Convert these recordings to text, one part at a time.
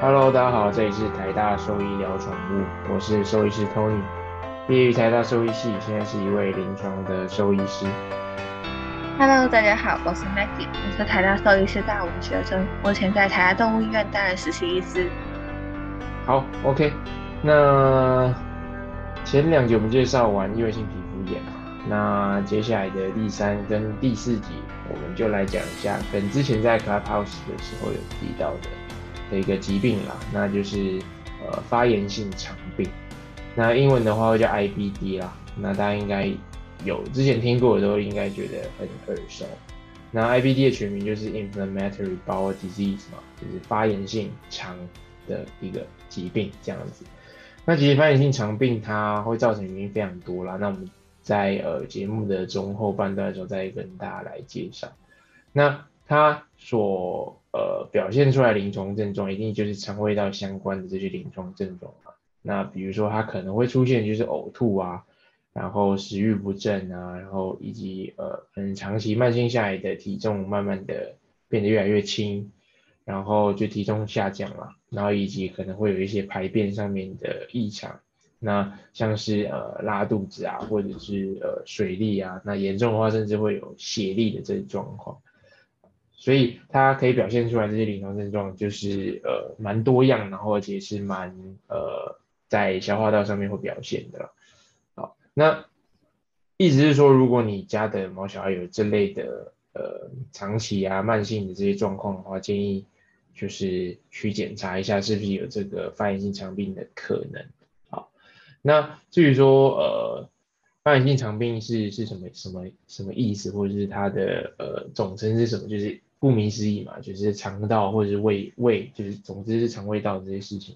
Hello，大家好，这里是台大兽医聊宠物，我是兽医师 Tony，毕业于台大兽医系，现在是一位临床的兽医师。Hello，大家好，我是 Maggie，我是台大兽医师大五学生，目前在台大动物医院担任实习医师。好，OK，那前两集我们介绍完异位性皮肤炎，那接下来的第三跟第四集，我们就来讲一下跟之前在 Clubhouse 的时候有提到的。的一个疾病啦，那就是呃发炎性肠病，那英文的话会叫 IBD 啦，那大家应该有之前听过的都应该觉得很耳熟。那 IBD 的全名就是 Inflammatory Bowel Disease 嘛，就是发炎性肠的一个疾病这样子。那其实发炎性肠病它会造成原因非常多啦，那我们在呃节目的中后半段的时候再跟大家来介绍。那它所呃，表现出来临床症状一定就是肠胃道相关的这些临床症状嘛。那比如说它可能会出现就是呕吐啊，然后食欲不振啊，然后以及呃，可能长期慢性下来的体重慢慢的变得越来越轻，然后就体重下降了，然后以及可能会有一些排便上面的异常，那像是呃拉肚子啊，或者是呃水痢啊，那严重的话甚至会有血痢的这些状况。所以它可以表现出来这些临床症状，就是呃蛮多样，然后而且是蛮呃在消化道上面会表现的。好，那意思是说，如果你家的毛小孩有这类的呃长期啊慢性的这些状况的话，建议就是去检查一下是不是有这个发炎性肠病的可能。好，那至于说呃发炎性肠病是是什么什么什么意思，或者是它的呃总称是什么，就是。顾名思义嘛，就是肠道或者是胃胃，就是总之是肠胃道这些事情，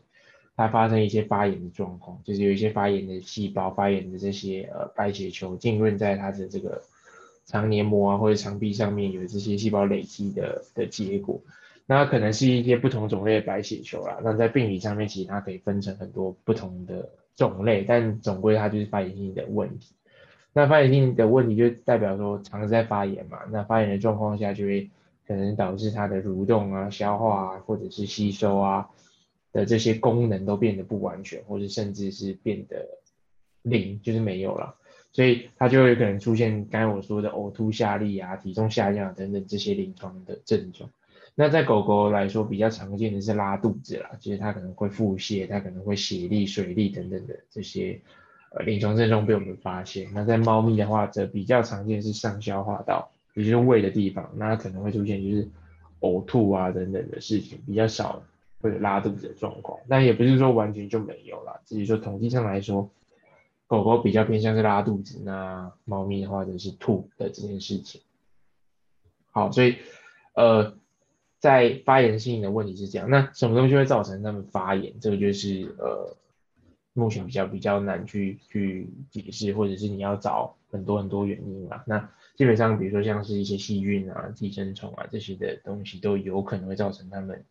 它发生一些发炎的状况，就是有一些发炎的细胞、发炎的这些呃白血球浸润在它的这个肠黏膜啊或者肠壁上面，有这些细胞累积的的结果。那可能是一些不同种类的白血球啦。那在病理上面，其实它可以分成很多不同的种类，但总归它就是发炎性的问题。那发炎性的问题就代表说肠子在发炎嘛，那发炎的状况下就会。可能导致它的蠕动啊、消化啊，或者是吸收啊的这些功能都变得不完全，或者甚至是变得零，就是没有了。所以它就有可能出现刚才我说的呕吐、下痢啊、体重下降等等这些临床的症状。那在狗狗来说，比较常见的是拉肚子啦，就是它可能会腹泻，它可能会血痢、水痢等等的这些呃临床症状被我们发现。那在猫咪的话，则比较常见是上消化道。也就是胃的地方，那可能会出现就是呕吐啊等等的事情，比较少会有拉肚子的状况，但也不是说完全就没有啦，只是说统计上来说，狗狗比较偏向是拉肚子，那猫咪的话就是吐的这件事情。好，所以呃，在发炎性的问题是这样，那什么东西会造成它们发炎？这个就是呃，目前比较比较难去去解释，或者是你要找很多很多原因嘛，那。基本上，比如说像是一些细菌啊、寄生虫啊这些的东西，都有可能会造成他们，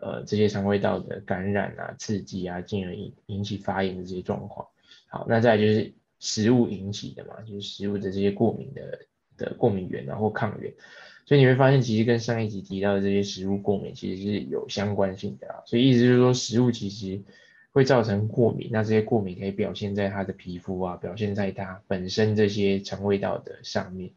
呃，这些肠胃道的感染啊、刺激啊，进而引引起发炎的这些状况。好，那再就是食物引起的嘛，就是食物的这些过敏的的过敏源啊或抗原。所以你会发现，其实跟上一集提到的这些食物过敏其实是有相关性的啊。所以意思就是说，食物其实。会造成过敏，那这些过敏可以表现在他的皮肤啊，表现在他本身这些肠胃道的上面。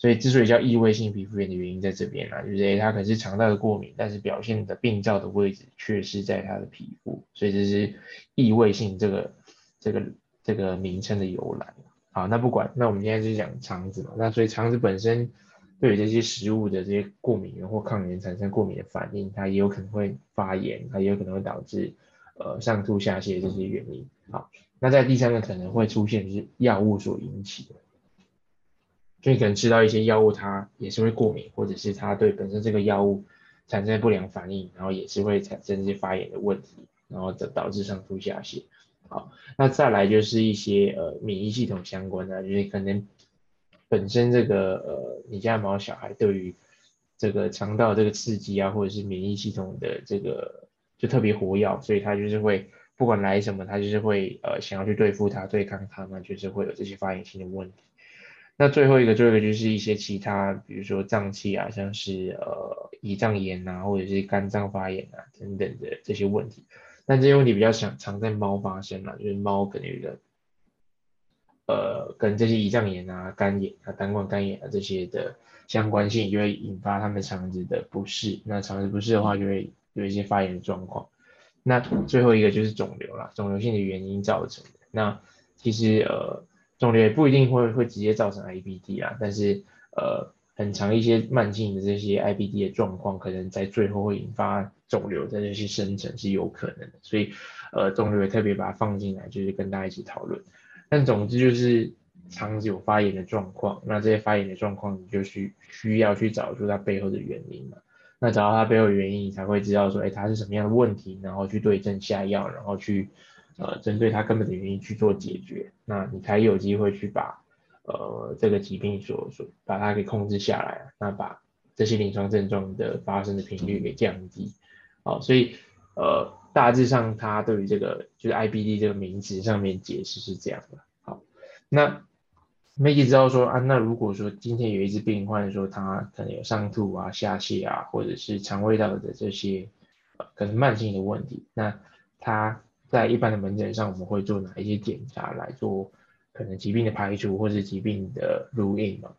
所以之所以叫异位性皮肤炎的原因在这边啊，就是它可能是肠道的过敏，但是表现的病灶的位置却是在它的皮肤，所以这是异位性这个这个这个名称的由来。好，那不管，那我们今天就讲肠子嘛，那所以肠子本身对于这些食物的这些过敏源或抗原产生过敏的反应，它也有可能会发炎，它也有可能会导致。呃，上吐下泻这些原因，好，那在第三个可能会出现就是药物所引起的，就你可能吃到一些药物，它也是会过敏，或者是它对本身这个药物产生不良反应，然后也是会产生这些发炎的问题，然后导导致上吐下泻。好，那再来就是一些呃免疫系统相关的，就是可能本身这个呃你家毛小孩对于这个肠道这个刺激啊，或者是免疫系统的这个。就特别活跃，所以他就是会不管来什么，他就是会呃想要去对付它、对抗它嘛，就是会有这些发炎性的问题。那最后一个，最后一个就是一些其他，比如说脏器啊，像是呃胰脏炎啊，或者是肝脏发炎啊等等的这些问题。那这些问题比较常常在猫发生啊，就是猫可能有的呃跟这些胰脏炎啊、肝炎啊、胆管肝炎啊这些的相关性，就会引发它们肠子的不适。那肠子不适的话，就会有一些发炎的状况。那最后一个就是肿瘤啦，肿瘤性的原因造成的。那其实呃，肿瘤也不一定会会直接造成 IBD 啊，但是呃，很长一些慢性的这些 IBD 的状况，可能在最后会引发肿瘤的这些生成是有可能的。所以呃，肿瘤也特别把它放进来，就是跟大家一起讨论。但总之就是肠子有发炎的状况，那这些发炎的状况，你就需需要去找出它背后的原因嘛。那找到它背后的原因，你才会知道说，哎，它是什么样的问题，然后去对症下药，然后去呃针对它根本的原因去做解决，那你才有机会去把呃这个疾病所所把它给控制下来，那把这些临床症状的发生的频率给降低。好，所以呃大致上它对于这个就是 IBD 这个名词上面解释是这样的。好，那。没知道说啊，那如果说今天有一只病患说他可能有上吐啊、下泻啊，或者是肠胃道的这些呃可能慢性的问题，那他在一般的门诊上我们会做哪一些检查来做可能疾病的排除或者疾病的入印吗？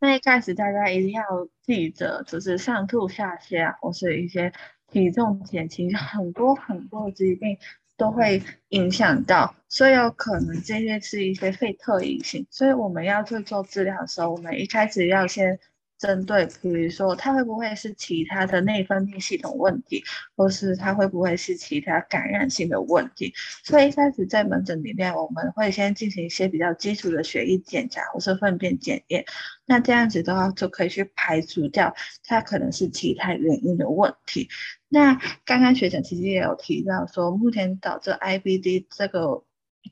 那一开始大家一定要记得，就是上吐下泻啊，或是一些体重减轻，很多很多的疾病。都会影响到，所以有可能这些是一些肺特异性，所以我们要去做治疗的时候，我们一开始要先。针对，比如说，它会不会是其他的内分泌系统问题，或是它会不会是其他感染性的问题？所以一开始在门诊里面，我们会先进行一些比较基础的血液检查或是粪便检验，那这样子的话就可以去排除掉它可能是其他原因的问题。那刚刚学长其实也有提到说，目前导致 IBD 这个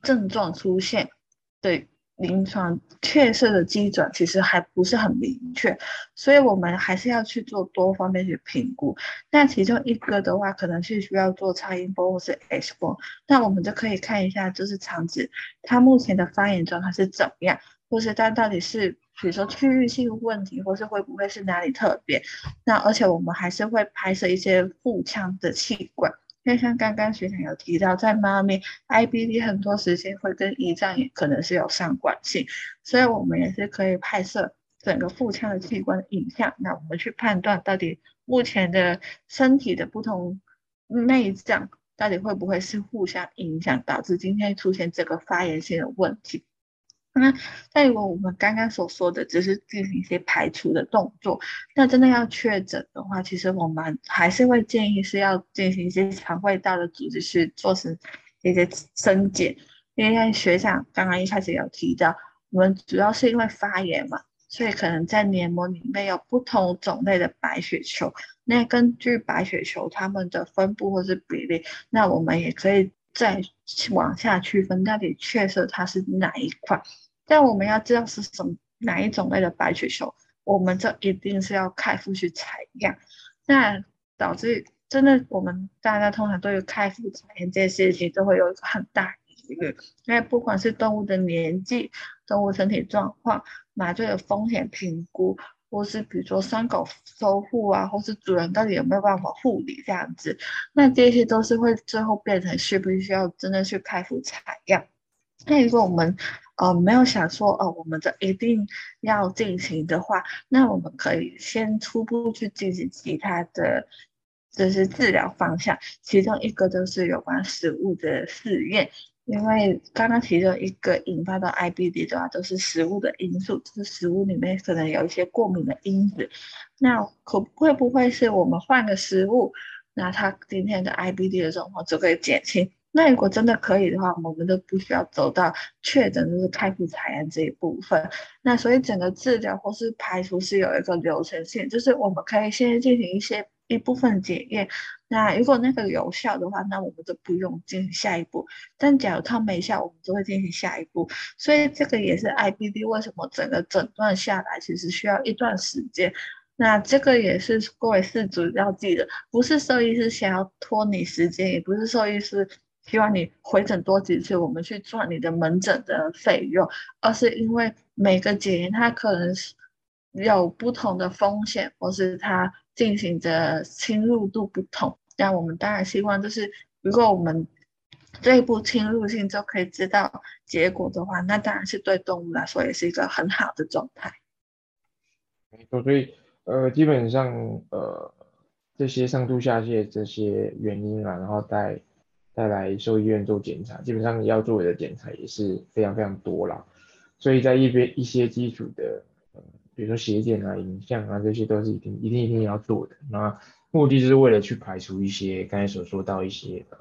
症状出现，对。临床确实的基准其实还不是很明确，所以我们还是要去做多方面去评估。那其中一个的话，可能是需要做超音波或是 X 光，那我们就可以看一下，就是肠子它目前的发炎状态是怎么样，或是它到底是比如说区域性问题，或是会不会是哪里特别。那而且我们还是会拍摄一些腹腔的气管。因为像刚刚学长有提到，在妈咪 IBD 很多时间会跟胰脏也可能是有相关性，所以我们也是可以拍摄整个腹腔的器官影像，那我们去判断到底目前的身体的不同内脏到底会不会是互相影响，导致今天出现这个发炎性的问题。那但如果我们刚刚所说的只是进行一些排除的动作，那真的要确诊的话，其实我们还是会建议是要进行一些肠胃道的组织去做成一些生检，因为学长刚刚一开始有提到，我们主要是因为发炎嘛，所以可能在黏膜里面有不同种类的白血球，那根据白血球它们的分布或是比例，那我们也可以。再往下区分，到底确实它是哪一块？但我们要知道是什么哪一种类的白血球，我们这一定是要开腹去采样。那导致真的，我们大家通常对于开腹采样这件事情都会有一个很大疑虑，因为不管是动物的年纪、动物身体状况、麻醉的风险评估。或是比如说伤口收护啊，或是主人到底有没有办法护理这样子，那这些都是会最后变成需不需要真的去开腹采样。那如果我们呃没有想说哦，我们这一定要进行的话，那我们可以先初步去进行其他的就是治疗方向，其中一个就是有关食物的试验。因为刚刚提到一个引发到 IBD 的话，都是食物的因素，就是食物里面可能有一些过敏的因子。那可会不会是我们换个食物，那他今天的 IBD 的状况就可以减轻？那如果真的可以的话，我们都不需要走到确诊就是开腹采样这一部分。那所以整个治疗或是排除是有一个流程性，就是我们可以先进行一些。一部分检验，那如果那个有效的话，那我们就不用进行下一步。但假如它没效，我们就会进行下一步。所以这个也是 IBD 为什么整个诊断下来其实需要一段时间。那这个也是各位饲主要记得，不是兽医师想要拖你时间，也不是兽医师希望你回诊多几次，我们去赚你的门诊的费用，而是因为每个检验它可能是有不同的风险，或是它进行着侵入度不同。那我们当然希望就是，如果我们这一步侵入性就可以知道结果的话，那当然是对动物来说也是一个很好的状态。没错，所以呃，基本上呃，这些上吐下泻这些原因啊，然后带带来兽医院做检查，基本上要做的检查也是非常非常多啦。所以在一边一些基础的，比如说血检啊、影像啊，这些都是一定一定一定要做的。那目的就是为了去排除一些刚才所说到一些呃。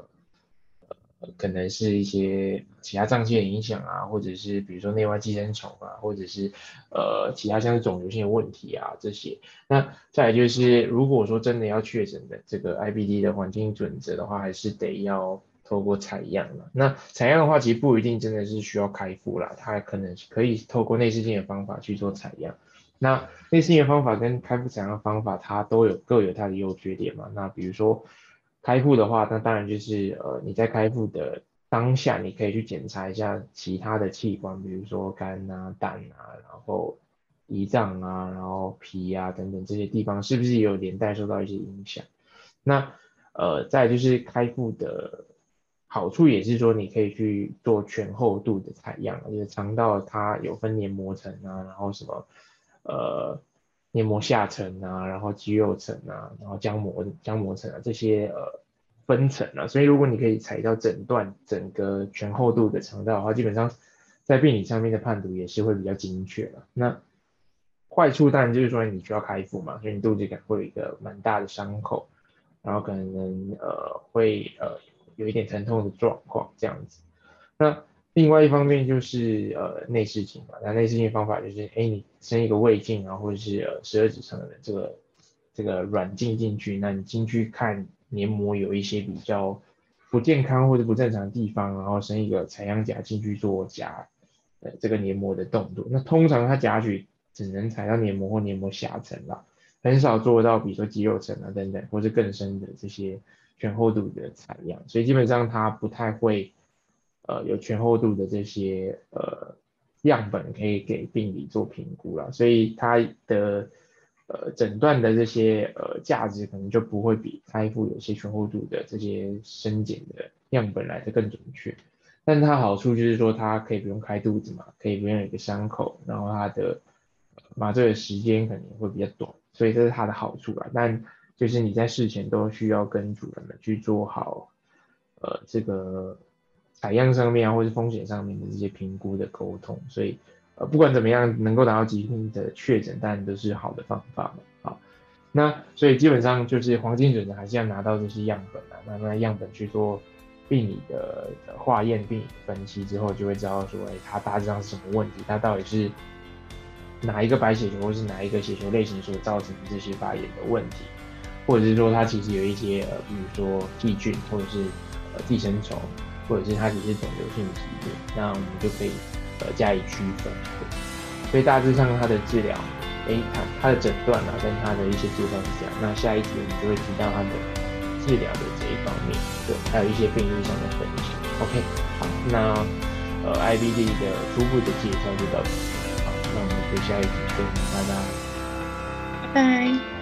可能是一些其他脏器的影响啊，或者是比如说内外寄生虫啊，或者是呃其他像是肿瘤性的问题啊这些。那再来就是，如果说真的要确诊的这个 IBD 的环境准则的话，还是得要透过采样了。那采样的话，其实不一定真的是需要开腹啦，它可能可以透过内视镜的方法去做采样。那内视镜的方法跟开腹采样方法，它都有各有它的优缺点嘛。那比如说。开腹的话，那当然就是呃，你在开腹的当下，你可以去检查一下其他的器官，比如说肝啊、胆啊，然后胰脏啊，然后脾啊等等这些地方，是不是也有连带受到一些影响？那呃，再就是开腹的好处也是说，你可以去做全厚度的采样，就是肠道它有分黏膜层啊，然后什么呃。黏膜下层啊，然后肌肉层啊，然后浆膜浆膜层啊，这些呃分层啊，所以如果你可以采到整段整个全厚度的肠道的话，基本上在病理上面的判读也是会比较精确的。那坏处当然就是说你需要开腹嘛，所以你肚子可能会有一个蛮大的伤口，然后可能呃会呃有一点疼痛的状况这样子。那另外一方面就是呃内视镜嘛，那内视镜方法就是，哎，你伸一个胃镜啊，或者是呃十二指肠的这个这个软镜进去，那你进去看黏膜有一些比较不健康或者不正常的地方，然后伸一个采样夹进去做夹呃这个黏膜的动作。那通常它夹取只能采到黏膜或黏膜下层啦，很少做到比如说肌肉层啊等等，或是更深的这些全厚度的采样，所以基本上它不太会。呃，有全厚度的这些呃样本可以给病理做评估了，所以它的呃诊断的这些呃价值可能就不会比开腹有些全厚度的这些深检的样本来的更准确。但它好处就是说它可以不用开肚子嘛，可以不用有个伤口，然后它的麻醉的时间可能会比较短，所以这是它的好处啦。但就是你在事前都需要跟主人们去做好呃这个。采样上面啊，或是风险上面的这些评估的沟通，所以呃不管怎么样，能够达到疾病的确诊，当然都是好的方法嘛。好，那所以基本上就是黄金准则还是要拿到这些样本啊，那那样本去做病理的化验、病理分析之后，就会知道说，哎，它大致上是什么问题，它到底是哪一个白血球或是哪一个血球类型所造成的这些发炎的问题，或者是说它其实有一些呃，比如说细菌或者是呃寄生虫。或者是它只是肿瘤性疾病，那我们就可以呃加以区分。所以大致上它的治疗，哎，它它的诊断啊，跟它的一些介绍是这样。那下一集我们就会提到它的治疗的这一方面，对，还有一些病例上的分析。OK，好，那呃 IBD 的初步的介绍就到这里。好，那我们就下一集见，拜拜。拜拜。